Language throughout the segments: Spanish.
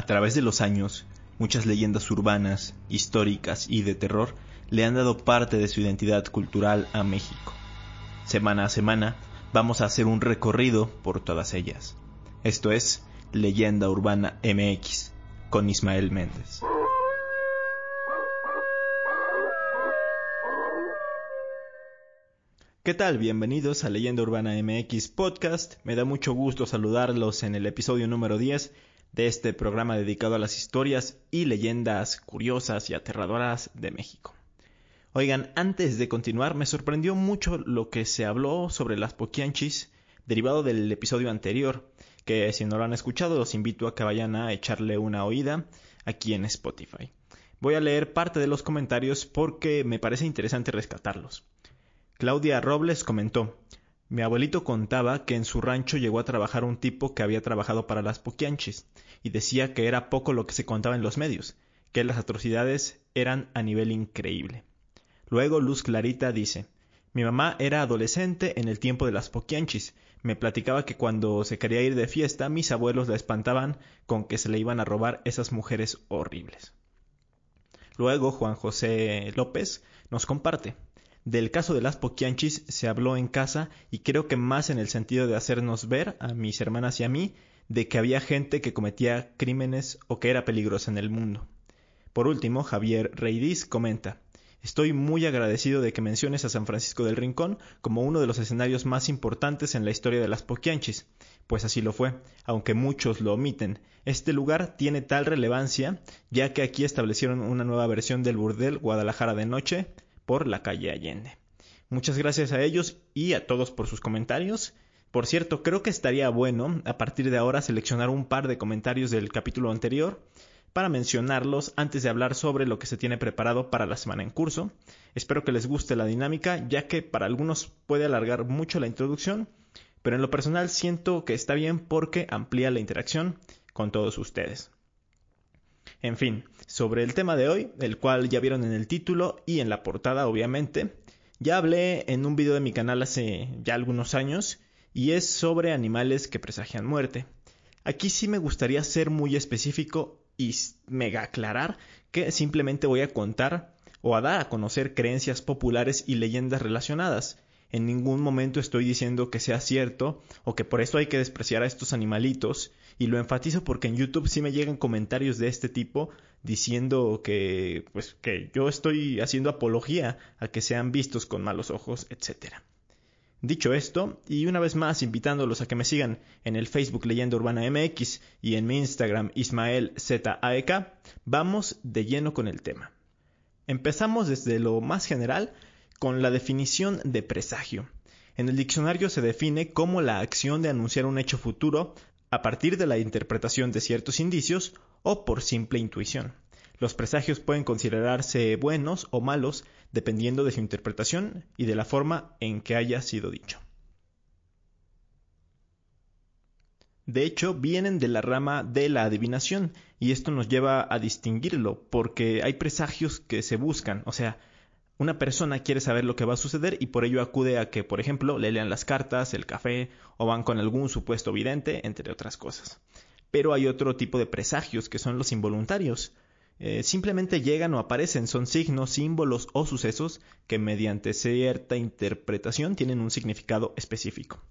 A través de los años, muchas leyendas urbanas, históricas y de terror le han dado parte de su identidad cultural a México. Semana a semana vamos a hacer un recorrido por todas ellas. Esto es Leyenda Urbana MX con Ismael Méndez. ¿Qué tal? Bienvenidos a Leyenda Urbana MX Podcast. Me da mucho gusto saludarlos en el episodio número 10 de este programa dedicado a las historias y leyendas curiosas y aterradoras de México. Oigan, antes de continuar, me sorprendió mucho lo que se habló sobre las poquianchis derivado del episodio anterior, que si no lo han escuchado los invito a que vayan a echarle una oída aquí en Spotify. Voy a leer parte de los comentarios porque me parece interesante rescatarlos. Claudia Robles comentó, mi abuelito contaba que en su rancho llegó a trabajar un tipo que había trabajado para las Poquianchis, y decía que era poco lo que se contaba en los medios, que las atrocidades eran a nivel increíble. Luego Luz Clarita dice, mi mamá era adolescente en el tiempo de las Poquianchis, me platicaba que cuando se quería ir de fiesta mis abuelos la espantaban con que se le iban a robar esas mujeres horribles. Luego Juan José López nos comparte, del caso de las poquianchis se habló en casa y creo que más en el sentido de hacernos ver, a mis hermanas y a mí, de que había gente que cometía crímenes o que era peligrosa en el mundo. Por último, Javier Reidiz comenta, Estoy muy agradecido de que menciones a San Francisco del Rincón como uno de los escenarios más importantes en la historia de las Poquianchis, pues así lo fue, aunque muchos lo omiten. Este lugar tiene tal relevancia, ya que aquí establecieron una nueva versión del burdel Guadalajara de noche, por la calle Allende. Muchas gracias a ellos y a todos por sus comentarios. Por cierto, creo que estaría bueno a partir de ahora seleccionar un par de comentarios del capítulo anterior para mencionarlos antes de hablar sobre lo que se tiene preparado para la semana en curso. Espero que les guste la dinámica, ya que para algunos puede alargar mucho la introducción, pero en lo personal siento que está bien porque amplía la interacción con todos ustedes. En fin, sobre el tema de hoy, el cual ya vieron en el título y en la portada obviamente, ya hablé en un video de mi canal hace ya algunos años y es sobre animales que presagian muerte. Aquí sí me gustaría ser muy específico y mega aclarar que simplemente voy a contar o a dar a conocer creencias populares y leyendas relacionadas. En ningún momento estoy diciendo que sea cierto o que por eso hay que despreciar a estos animalitos y lo enfatizo porque en YouTube sí me llegan comentarios de este tipo diciendo que pues que yo estoy haciendo apología a que sean vistos con malos ojos, etcétera. Dicho esto, y una vez más invitándolos a que me sigan en el Facebook Leyenda Urbana MX y en mi Instagram Ismael ZAEK, vamos de lleno con el tema. Empezamos desde lo más general con la definición de presagio. En el diccionario se define como la acción de anunciar un hecho futuro a partir de la interpretación de ciertos indicios o por simple intuición. Los presagios pueden considerarse buenos o malos dependiendo de su interpretación y de la forma en que haya sido dicho. De hecho, vienen de la rama de la adivinación y esto nos lleva a distinguirlo porque hay presagios que se buscan, o sea, una persona quiere saber lo que va a suceder y por ello acude a que, por ejemplo, le lean las cartas, el café o van con algún supuesto vidente, entre otras cosas. Pero hay otro tipo de presagios que son los involuntarios. Eh, simplemente llegan o aparecen, son signos, símbolos o sucesos que mediante cierta interpretación tienen un significado específico.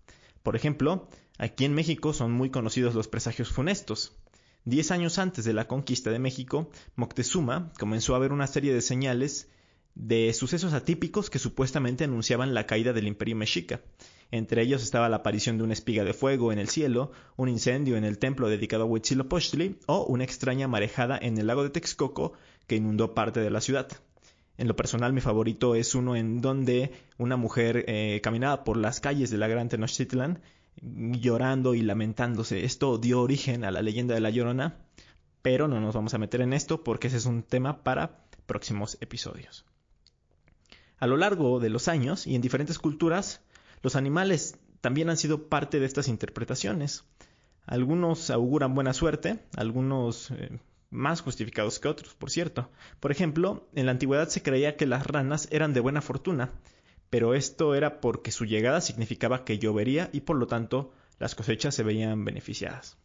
Por ejemplo, aquí en México son muy conocidos los presagios funestos. Diez años antes de la conquista de México, Moctezuma comenzó a ver una serie de señales de sucesos atípicos que supuestamente anunciaban la caída del imperio mexica. Entre ellos estaba la aparición de una espiga de fuego en el cielo, un incendio en el templo dedicado a Huitzilopochtli o una extraña marejada en el lago de Texcoco que inundó parte de la ciudad. En lo personal, mi favorito es uno en donde una mujer eh, caminaba por las calles de la Gran Tenochtitlan llorando y lamentándose. Esto dio origen a la leyenda de la Llorona, pero no nos vamos a meter en esto porque ese es un tema para próximos episodios. A lo largo de los años y en diferentes culturas, los animales también han sido parte de estas interpretaciones. Algunos auguran buena suerte, algunos eh, más justificados que otros, por cierto. Por ejemplo, en la antigüedad se creía que las ranas eran de buena fortuna, pero esto era porque su llegada significaba que llovería y por lo tanto las cosechas se veían beneficiadas.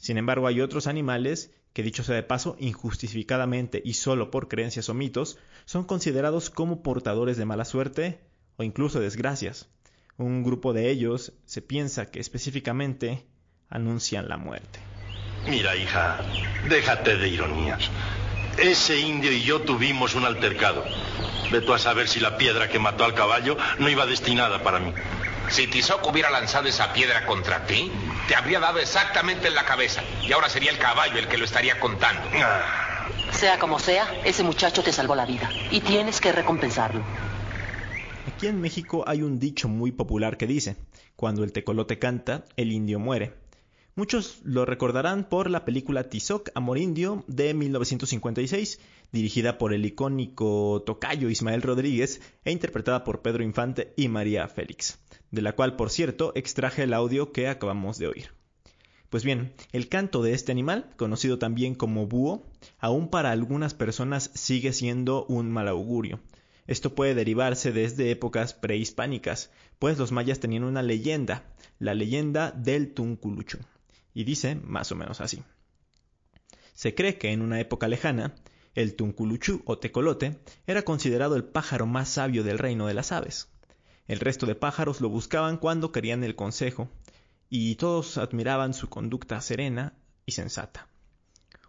Sin embargo, hay otros animales que dicho sea de paso, injustificadamente y solo por creencias o mitos, son considerados como portadores de mala suerte o incluso desgracias. Un grupo de ellos se piensa que específicamente anuncian la muerte. Mira, hija, déjate de ironías. Ese indio y yo tuvimos un altercado. Ve tú a saber si la piedra que mató al caballo no iba destinada para mí. Si Tizoc hubiera lanzado esa piedra contra ti, te habría dado exactamente en la cabeza. Y ahora sería el caballo el que lo estaría contando. Sea como sea, ese muchacho te salvó la vida. Y tienes que recompensarlo. Aquí en México hay un dicho muy popular que dice, cuando el tecolote canta, el indio muere. Muchos lo recordarán por la película Tizoc, Amor Indio, de 1956, dirigida por el icónico tocayo Ismael Rodríguez e interpretada por Pedro Infante y María Félix, de la cual, por cierto, extraje el audio que acabamos de oír. Pues bien, el canto de este animal, conocido también como búho, aún para algunas personas sigue siendo un mal augurio. Esto puede derivarse desde épocas prehispánicas, pues los mayas tenían una leyenda, la leyenda del Tunculucho y dice más o menos así. Se cree que en una época lejana, el tunculuchú o tecolote era considerado el pájaro más sabio del reino de las aves. El resto de pájaros lo buscaban cuando querían el consejo, y todos admiraban su conducta serena y sensata.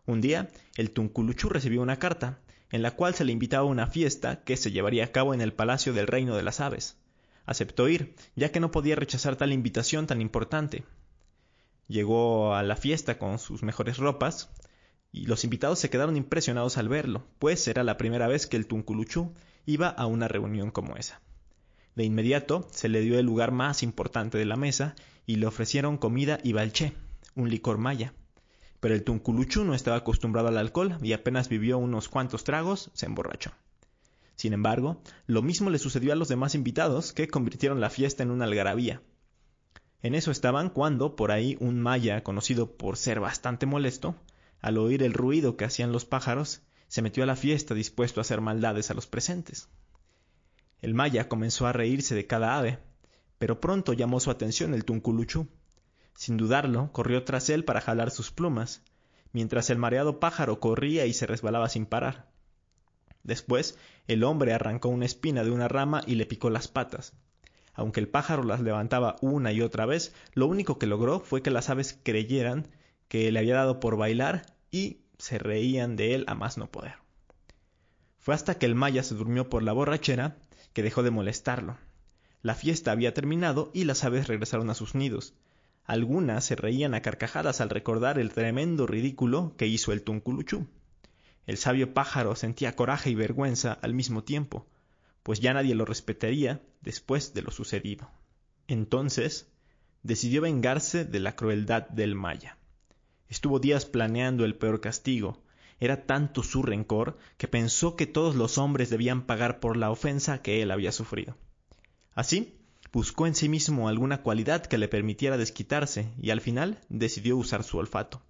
Un día, el tunculuchú recibió una carta, en la cual se le invitaba a una fiesta que se llevaría a cabo en el palacio del reino de las aves. Aceptó ir, ya que no podía rechazar tal invitación tan importante, Llegó a la fiesta con sus mejores ropas y los invitados se quedaron impresionados al verlo, pues era la primera vez que el Tunculuchú iba a una reunión como esa. De inmediato se le dio el lugar más importante de la mesa y le ofrecieron comida y balché, un licor maya. Pero el Tunculuchú no estaba acostumbrado al alcohol y apenas vivió unos cuantos tragos, se emborrachó. Sin embargo, lo mismo le sucedió a los demás invitados, que convirtieron la fiesta en una algarabía. En eso estaban cuando, por ahí, un maya, conocido por ser bastante molesto, al oír el ruido que hacían los pájaros, se metió a la fiesta dispuesto a hacer maldades a los presentes. El maya comenzó a reírse de cada ave, pero pronto llamó su atención el tunculuchú. Sin dudarlo, corrió tras él para jalar sus plumas, mientras el mareado pájaro corría y se resbalaba sin parar. Después, el hombre arrancó una espina de una rama y le picó las patas. Aunque el pájaro las levantaba una y otra vez, lo único que logró fue que las aves creyeran que le había dado por bailar y se reían de él a más no poder. Fue hasta que el maya se durmió por la borrachera que dejó de molestarlo. La fiesta había terminado y las aves regresaron a sus nidos. Algunas se reían a carcajadas al recordar el tremendo ridículo que hizo el tunculuchú. El sabio pájaro sentía coraje y vergüenza al mismo tiempo, pues ya nadie lo respetaría después de lo sucedido. Entonces, decidió vengarse de la crueldad del Maya. Estuvo días planeando el peor castigo. Era tanto su rencor que pensó que todos los hombres debían pagar por la ofensa que él había sufrido. Así, buscó en sí mismo alguna cualidad que le permitiera desquitarse y al final decidió usar su olfato.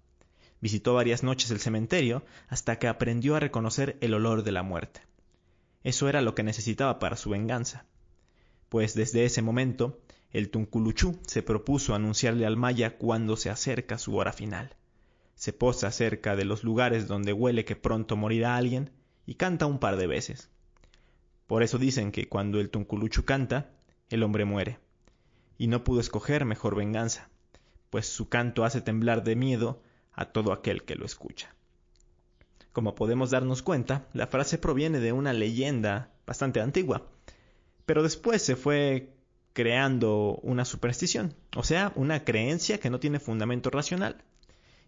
Visitó varias noches el cementerio hasta que aprendió a reconocer el olor de la muerte. Eso era lo que necesitaba para su venganza. Pues desde ese momento, el Tunculuchú se propuso anunciarle al Maya cuando se acerca su hora final. Se posa cerca de los lugares donde huele que pronto morirá alguien y canta un par de veces. Por eso dicen que cuando el Tunculuchu canta, el hombre muere. Y no pudo escoger mejor venganza, pues su canto hace temblar de miedo a todo aquel que lo escucha. Como podemos darnos cuenta, la frase proviene de una leyenda bastante antigua, pero después se fue creando una superstición, o sea, una creencia que no tiene fundamento racional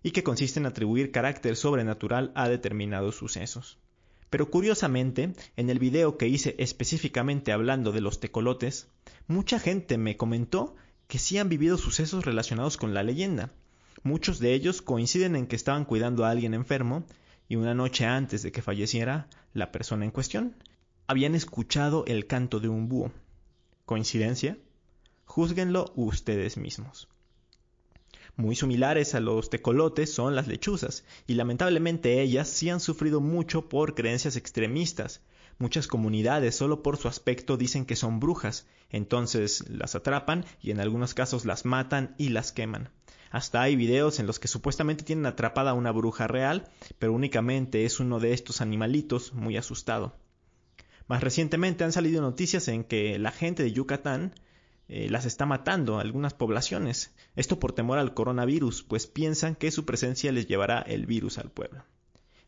y que consiste en atribuir carácter sobrenatural a determinados sucesos. Pero curiosamente, en el video que hice específicamente hablando de los tecolotes, mucha gente me comentó que sí han vivido sucesos relacionados con la leyenda. Muchos de ellos coinciden en que estaban cuidando a alguien enfermo y una noche antes de que falleciera la persona en cuestión, habían escuchado el canto de un búho. ¿Coincidencia? Júzguenlo ustedes mismos. Muy similares a los tecolotes son las lechuzas, y lamentablemente ellas sí han sufrido mucho por creencias extremistas. Muchas comunidades solo por su aspecto dicen que son brujas, entonces las atrapan y en algunos casos las matan y las queman. Hasta hay videos en los que supuestamente tienen atrapada a una bruja real, pero únicamente es uno de estos animalitos muy asustado. Más recientemente han salido noticias en que la gente de Yucatán eh, las está matando a algunas poblaciones. Esto por temor al coronavirus, pues piensan que su presencia les llevará el virus al pueblo.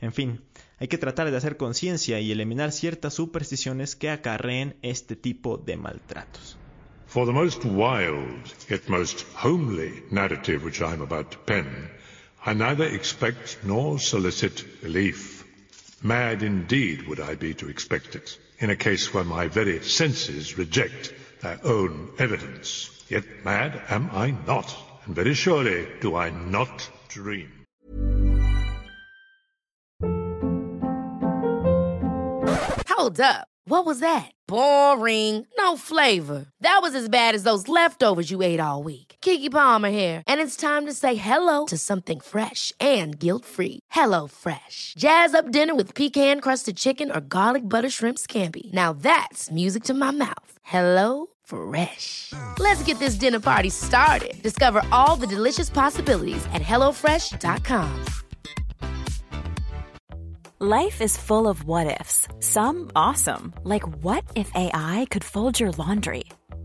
En fin, hay que tratar de hacer conciencia y eliminar ciertas supersticiones que acarreen este tipo de maltratos. For the most wild, yet most homely narrative which I am about to pen, I neither expect nor solicit belief. Mad indeed would I be to expect it, in a case where my very senses reject own evidence. Yet mad am I not, and very surely do I not dream. Hold up. What was that? Boring. No flavor. That was as bad as those leftovers you ate all week. Kiki Palmer here, and it's time to say hello to something fresh and guilt-free. Hello Fresh. Jazz up dinner with pecan-crusted chicken or garlic butter shrimp scampi. Now that's music to my mouth. Hello Fresh. Let's get this dinner party started. Discover all the delicious possibilities at hellofresh.com. Life is full of what ifs. Some awesome, like what if AI could fold your laundry?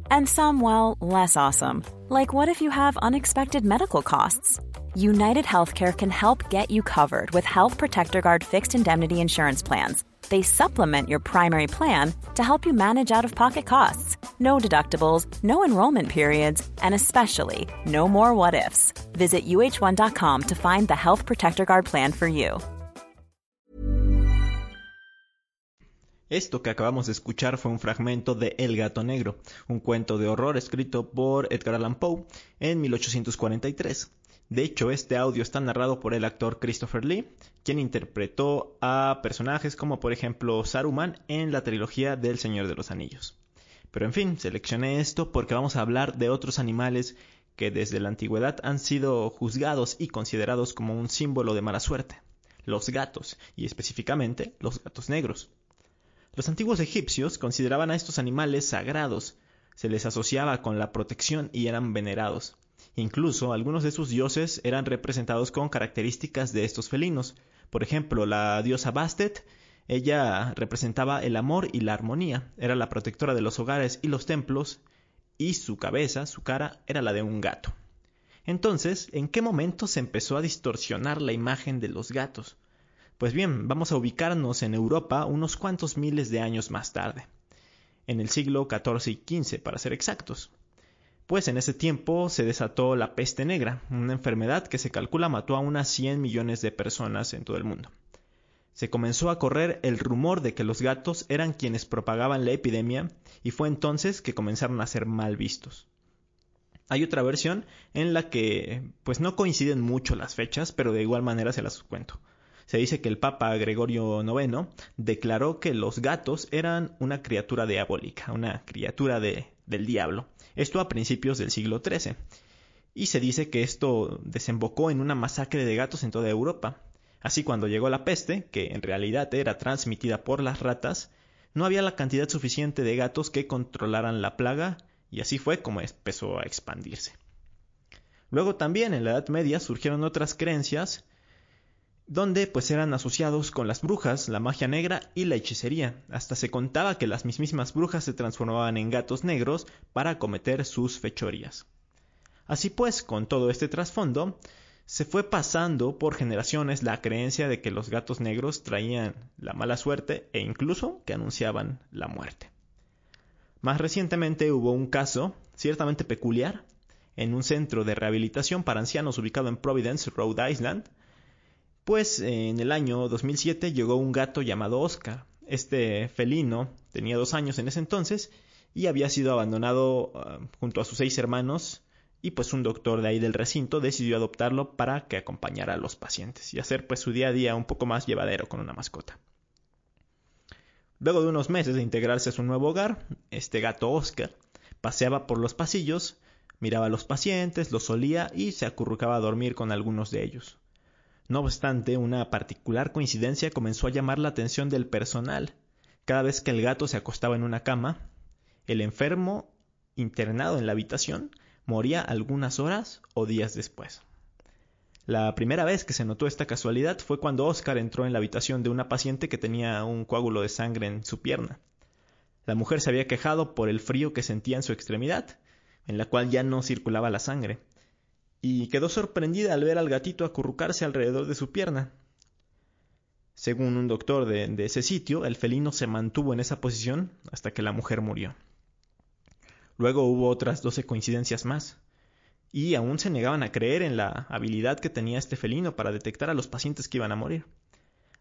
And some, well, less awesome, like what if you have unexpected medical costs? United Healthcare can help get you covered with Health Protector Guard fixed indemnity insurance plans. They supplement your primary plan to help you manage out of pocket costs. No deductibles, no enrollment periods, and especially no more what ifs. Visit uh1.com to find the Health Protector Guard plan for you. Esto que acabamos de escuchar fue un fragmento de El gato negro, un cuento de horror escrito por Edgar Allan Poe en 1843. De hecho, este audio está narrado por el actor Christopher Lee, quien interpretó a personajes como por ejemplo Saruman en la trilogía del Señor de los Anillos. Pero en fin, seleccioné esto porque vamos a hablar de otros animales que desde la antigüedad han sido juzgados y considerados como un símbolo de mala suerte, los gatos, y específicamente los gatos negros. Los antiguos egipcios consideraban a estos animales sagrados, se les asociaba con la protección y eran venerados. Incluso algunos de sus dioses eran representados con características de estos felinos. Por ejemplo, la diosa Bastet, ella representaba el amor y la armonía, era la protectora de los hogares y los templos, y su cabeza, su cara, era la de un gato. Entonces, ¿en qué momento se empezó a distorsionar la imagen de los gatos? Pues bien, vamos a ubicarnos en Europa unos cuantos miles de años más tarde, en el siglo XIV y XV para ser exactos. Pues en ese tiempo se desató la peste negra, una enfermedad que se calcula mató a unas 100 millones de personas en todo el mundo. Se comenzó a correr el rumor de que los gatos eran quienes propagaban la epidemia y fue entonces que comenzaron a ser mal vistos. Hay otra versión en la que pues no coinciden mucho las fechas, pero de igual manera se las cuento se dice que el Papa Gregorio IX declaró que los gatos eran una criatura diabólica, una criatura de, del diablo. Esto a principios del siglo XIII. Y se dice que esto desembocó en una masacre de gatos en toda Europa. Así cuando llegó la peste, que en realidad era transmitida por las ratas, no había la cantidad suficiente de gatos que controlaran la plaga y así fue como empezó a expandirse. Luego también en la Edad Media surgieron otras creencias donde pues eran asociados con las brujas, la magia negra y la hechicería. Hasta se contaba que las mismísimas brujas se transformaban en gatos negros para cometer sus fechorías. Así pues, con todo este trasfondo, se fue pasando por generaciones la creencia de que los gatos negros traían la mala suerte e incluso que anunciaban la muerte. Más recientemente hubo un caso ciertamente peculiar en un centro de rehabilitación para ancianos ubicado en Providence, Rhode Island, pues en el año 2007 llegó un gato llamado Oscar. Este felino tenía dos años en ese entonces y había sido abandonado ah, junto a sus seis hermanos y pues un doctor de ahí del recinto decidió adoptarlo para que acompañara a los pacientes y hacer pues su día a día un poco más llevadero con una mascota. Luego de unos meses de integrarse a su nuevo hogar, este gato Oscar paseaba por los pasillos, miraba a los pacientes, los olía y se acurrucaba a dormir con algunos de ellos. No obstante, una particular coincidencia comenzó a llamar la atención del personal. Cada vez que el gato se acostaba en una cama, el enfermo, internado en la habitación, moría algunas horas o días después. La primera vez que se notó esta casualidad fue cuando Oscar entró en la habitación de una paciente que tenía un coágulo de sangre en su pierna. La mujer se había quejado por el frío que sentía en su extremidad, en la cual ya no circulaba la sangre, y quedó sorprendida al ver al gatito acurrucarse alrededor de su pierna. Según un doctor de, ese sitio, el felino se mantuvo en esa posición hasta que la mujer murió. Luego hubo otras doce coincidencias más, y aún se negaban a creer en la habilidad que tenía este felino para detectar a los pacientes que iban a morir.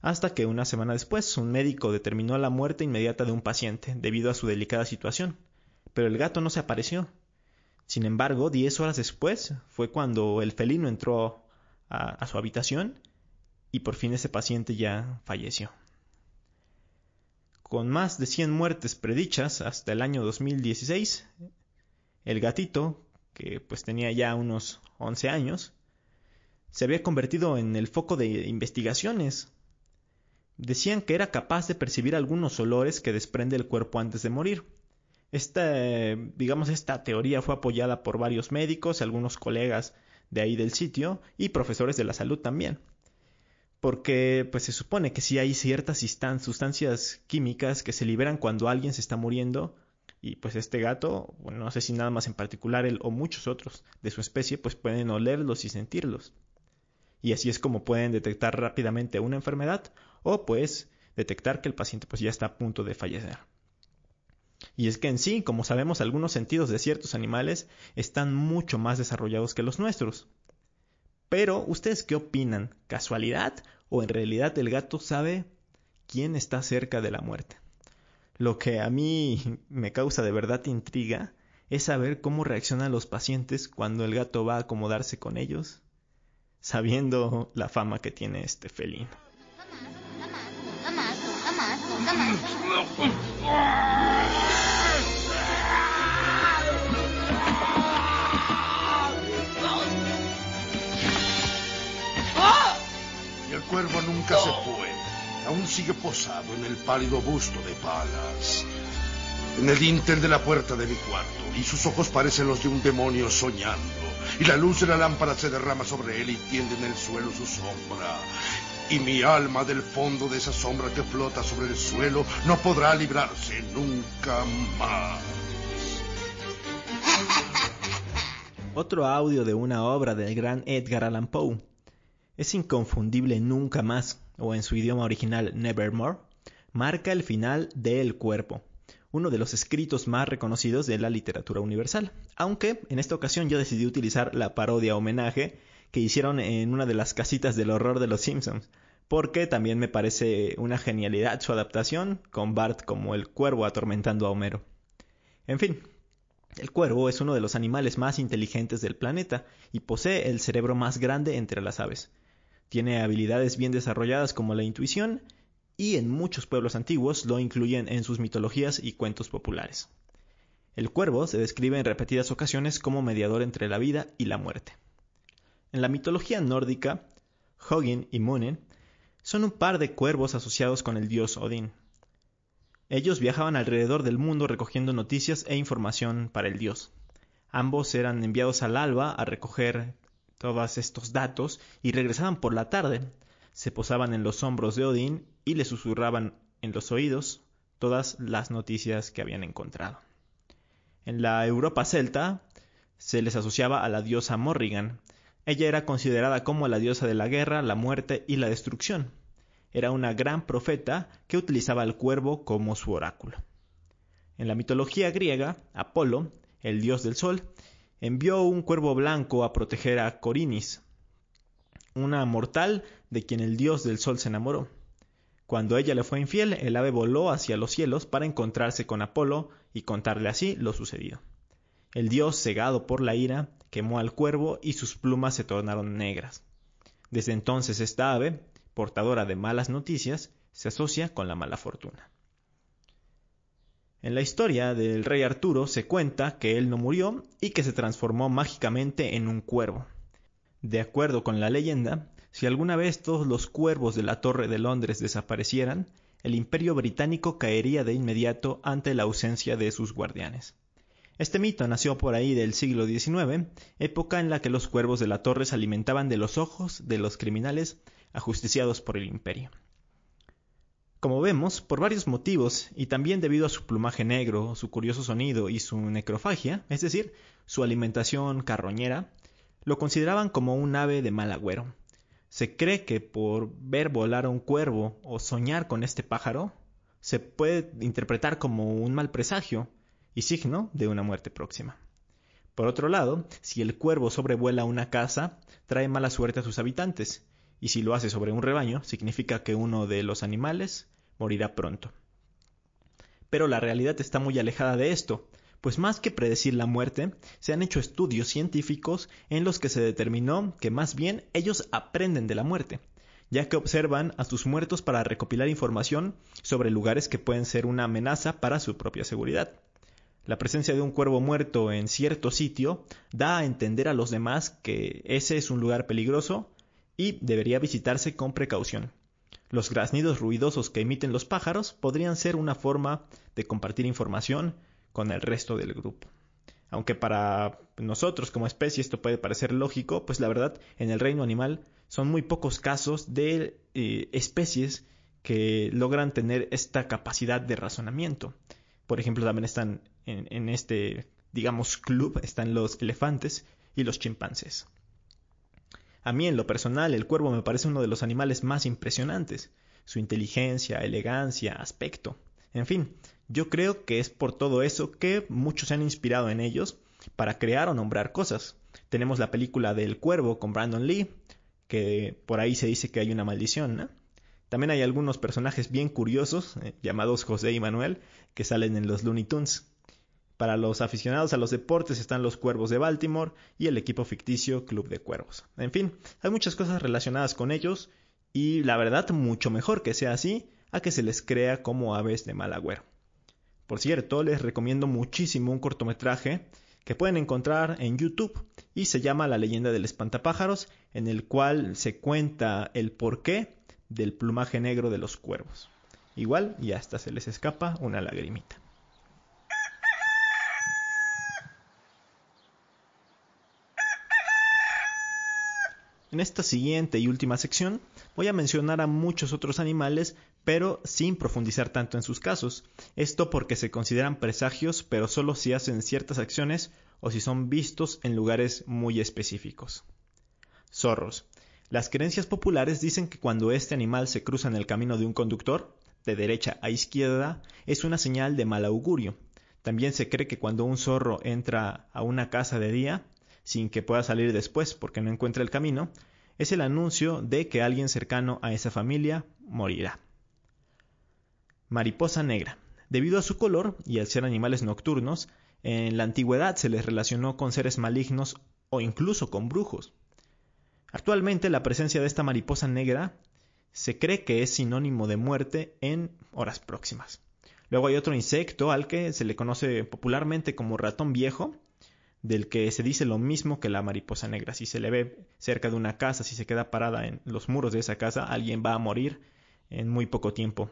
Hasta que una semana después un médico determinó la muerte inmediata de un paciente debido a su delicada situación, pero el gato no se apareció. Sin embargo, diez horas después fue cuando el felino entró a, su habitación y por fin ese paciente ya falleció. Con más de 100 muertes predichas hasta el año 2016, el gatito, que pues tenía ya unos 11 años, se había convertido en el foco de investigaciones. Decían que era capaz de percibir algunos olores que desprende el cuerpo antes de morir. Esta, digamos, esta teoría fue apoyada por varios médicos, algunos colegas de ahí del sitio y profesores de la salud también porque pues se supone que sí hay ciertas sustancias químicas que se liberan cuando alguien se está muriendo y pues este gato, bueno, no sé si nada más en particular él o muchos otros de su especie, pues pueden olerlos y sentirlos. Y así es como pueden detectar rápidamente una enfermedad o pues detectar que el paciente pues ya está a punto de fallecer. Y es que en sí, como sabemos, algunos sentidos de ciertos animales están mucho más desarrollados que los nuestros. Pero, ¿ustedes qué opinan? ¿Casualidad o en realidad el gato sabe quién está cerca de la muerte? Lo que a mí me causa de verdad intriga es saber cómo reaccionan los pacientes cuando el gato va a acomodarse con ellos, sabiendo la fama que tiene este felino. Cuervo nunca se fue. Aún sigue posado en el pálido busto de Palas. En el inter de la puerta de mi cuarto. Y sus ojos parecen los de un demonio soñando. Y la luz de la lámpara se derrama sobre él y tiende en el suelo su sombra. Y mi alma del fondo de esa sombra que flota sobre el suelo no podrá librarse nunca más. Otro audio de una obra del gran Edgar Allan Poe es inconfundible nunca más, o en su idioma original Nevermore, marca el final de El cuerpo, uno de los escritos más reconocidos de la literatura universal. Aunque en esta ocasión yo decidí utilizar la parodia homenaje que hicieron en una de las casitas del horror de los Simpsons, porque también me parece una genialidad su adaptación, con Bart como el cuervo atormentando a Homero. En fin, el cuervo es uno de los animales más inteligentes del planeta y posee el cerebro más grande entre las aves. Tiene habilidades bien desarrolladas como la intuición y en muchos pueblos antiguos lo incluyen en sus mitologías y cuentos populares. El cuervo se describe en repetidas ocasiones como mediador entre la vida y la muerte. En la mitología nórdica, Hogin y Munin son un par de cuervos asociados con el dios Odín. Ellos viajaban alrededor del mundo recogiendo noticias e información para el dios. Ambos eran enviados al alba a recoger todos estos datos y regresaban por la tarde. Se posaban en los hombros de Odín y le susurraban en los oídos todas las noticias que habían encontrado. En la Europa celta se les asociaba a la diosa Morrigan. Ella era considerada como la diosa de la guerra, la muerte y la destrucción. Era una gran profeta que utilizaba al cuervo como su oráculo. En la mitología griega, Apolo, el dios del sol, envió un cuervo blanco a proteger a Corinis, una mortal de quien el dios del sol se enamoró. Cuando ella le fue infiel, el ave voló hacia los cielos para encontrarse con Apolo y contarle así lo sucedido. El dios, cegado por la ira, quemó al cuervo y sus plumas se tornaron negras. Desde entonces esta ave, portadora de malas noticias, se asocia con la mala fortuna. En la historia del rey Arturo se cuenta que él no murió y que se transformó mágicamente en un cuervo. De acuerdo con la leyenda, si alguna vez todos los cuervos de la Torre de Londres desaparecieran, el imperio británico caería de inmediato ante la ausencia de sus guardianes. Este mito nació por ahí del siglo XIX, época en la que los cuervos de la torre se alimentaban de los ojos de los criminales ajusticiados por el imperio. Como vemos, por varios motivos, y también debido a su plumaje negro, su curioso sonido y su necrofagia, es decir, su alimentación carroñera, lo consideraban como un ave de mal agüero. Se cree que por ver volar a un cuervo o soñar con este pájaro, se puede interpretar como un mal presagio, y signo de una muerte próxima. Por otro lado, si el cuervo sobrevuela una casa, trae mala suerte a sus habitantes, y si lo hace sobre un rebaño, significa que uno de los animales morirá pronto. Pero la realidad está muy alejada de esto, pues más que predecir la muerte, se han hecho estudios científicos en los que se determinó que más bien ellos aprenden de la muerte, ya que observan a sus muertos para recopilar información sobre lugares que pueden ser una amenaza para su propia seguridad. La presencia de un cuervo muerto en cierto sitio da a entender a los demás que ese es un lugar peligroso y debería visitarse con precaución. Los graznidos ruidosos que emiten los pájaros podrían ser una forma de compartir información con el resto del grupo. Aunque para nosotros como especie esto puede parecer lógico, pues la verdad en el reino animal son muy pocos casos de eh, especies que logran tener esta capacidad de razonamiento. Por ejemplo, también están en, este, digamos, club, están los elefantes y los chimpancés. A mí, en lo personal, el cuervo me parece uno de los animales más impresionantes. Su inteligencia, elegancia, aspecto. En fin, yo creo que es por todo eso que muchos se han inspirado en ellos para crear o nombrar cosas. Tenemos la película del cuervo con Brandon Lee, que por ahí se dice que hay una maldición, ¿no? También hay algunos personajes bien curiosos, eh, llamados José y Manuel, que salen en los Looney Tunes. Para los aficionados a los deportes están los Cuervos de Baltimore y el equipo ficticio Club de Cuervos. En fin, hay muchas cosas relacionadas con ellos y la verdad mucho mejor que sea así a que se les crea como aves de mal agüero. Por cierto, les recomiendo muchísimo un cortometraje que pueden encontrar en YouTube y se llama La leyenda del espantapájaros, en el cual se cuenta el porqué del plumaje negro de los cuervos. Igual y hasta se les escapa una lagrimita. En esta siguiente y última sección voy a mencionar a muchos otros animales, pero sin profundizar tanto en sus casos. Esto porque se consideran presagios, pero solo si hacen ciertas acciones o si son vistos en lugares muy específicos. Zorros. Las creencias populares dicen que cuando este animal se cruza en el camino de un conductor, de derecha a izquierda, es una señal de mal augurio. También se cree que cuando un zorro entra a una casa de día, sin que pueda salir después porque no encuentra el camino, es el anuncio de que alguien cercano a esa familia morirá. Mariposa negra. Debido a su color y al ser animales nocturnos, en la antigüedad se les relacionó con seres malignos o incluso con brujos. Actualmente la presencia de esta mariposa negra se cree que es sinónimo de muerte en horas próximas. Luego hay otro insecto al que se le conoce popularmente como ratón viejo, del que se dice lo mismo que la mariposa negra. Si se le ve cerca de una casa, si se queda parada en los muros de esa casa, alguien va a morir en muy poco tiempo.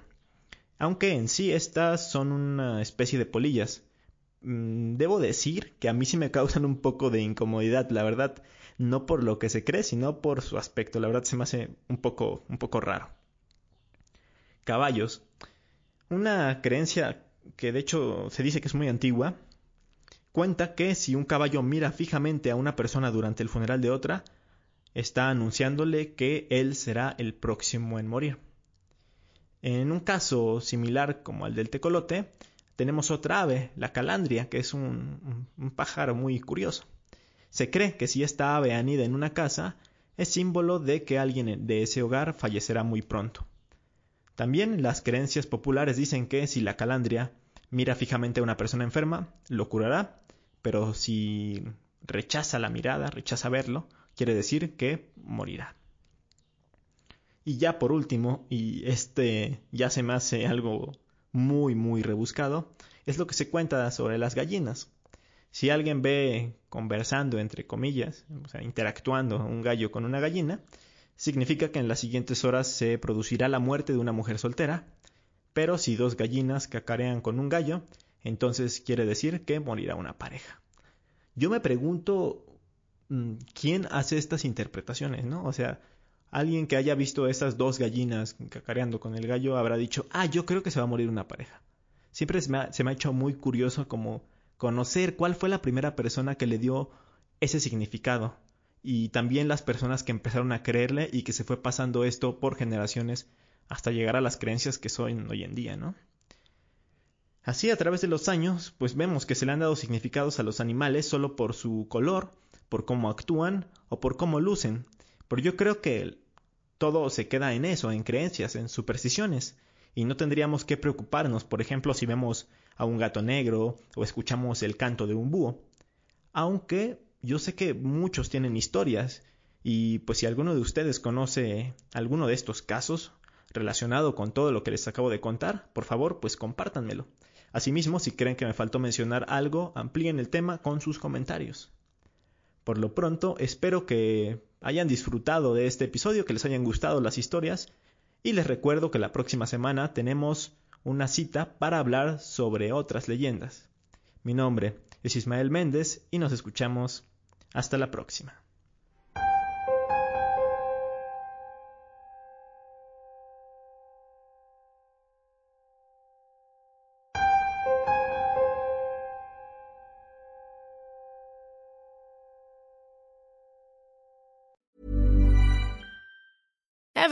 Aunque en sí estas son una especie de polillas. Mm, debo decir que a mí sí me causan un poco de incomodidad, la verdad no por lo que se cree, sino por su aspecto. La verdad se me hace un poco, un poco raro. Caballos. Una creencia que de hecho se dice que es muy antigua, cuenta que si un caballo mira fijamente a una persona durante el funeral de otra, está anunciándole que él será el próximo en morir. En un caso similar como al del tecolote, tenemos otra ave, la calandria, que es un, un pájaro muy curioso. Se cree que si esta ave anida en una casa, es símbolo de que alguien de ese hogar fallecerá muy pronto. También las creencias populares dicen que si la calandria mira fijamente a una persona enferma, lo curará, pero si rechaza la mirada, rechaza verlo, quiere decir que morirá. Y ya por último, y este ya se me hace algo muy muy rebuscado, es lo que se cuenta sobre las gallinas. Si alguien ve conversando, entre comillas, o sea, interactuando un gallo con una gallina, significa que en las siguientes horas se producirá la muerte de una mujer soltera, pero si dos gallinas cacarean con un gallo, entonces quiere decir que morirá una pareja. Yo me pregunto mm, quién hace estas interpretaciones, ¿no? O sea, alguien que haya visto esas dos gallinas cacareando con el gallo habrá dicho, ah, yo creo que se va a morir una pareja. Siempre se me ha, se me ha hecho muy curioso como conocer cuál fue la primera persona que le dio ese significado y también las personas que empezaron a creerle y que se fue pasando esto por generaciones hasta llegar a las creencias que son hoy en día, ¿no? Así a través de los años, pues vemos que se le han dado significados a los animales solo por su color, por cómo actúan o por cómo lucen. Pero yo creo que todo se queda en eso, en creencias, en supersticiones. Y no tendríamos que preocuparnos, por ejemplo, si vemos a un gato negro o escuchamos el canto de un búho. Aunque yo sé que muchos tienen historias y pues si alguno de ustedes conoce alguno de estos casos relacionado con todo lo que les acabo de contar, por favor, pues compártanmelo. Asimismo, si creen que me faltó mencionar algo, amplíen el tema con sus comentarios. Por lo pronto, espero que hayan disfrutado de este episodio, que les hayan gustado las historias y les recuerdo que la próxima semana tenemos una cita para hablar sobre otras leyendas. Mi nombre es Ismael Méndez y nos escuchamos hasta la próxima.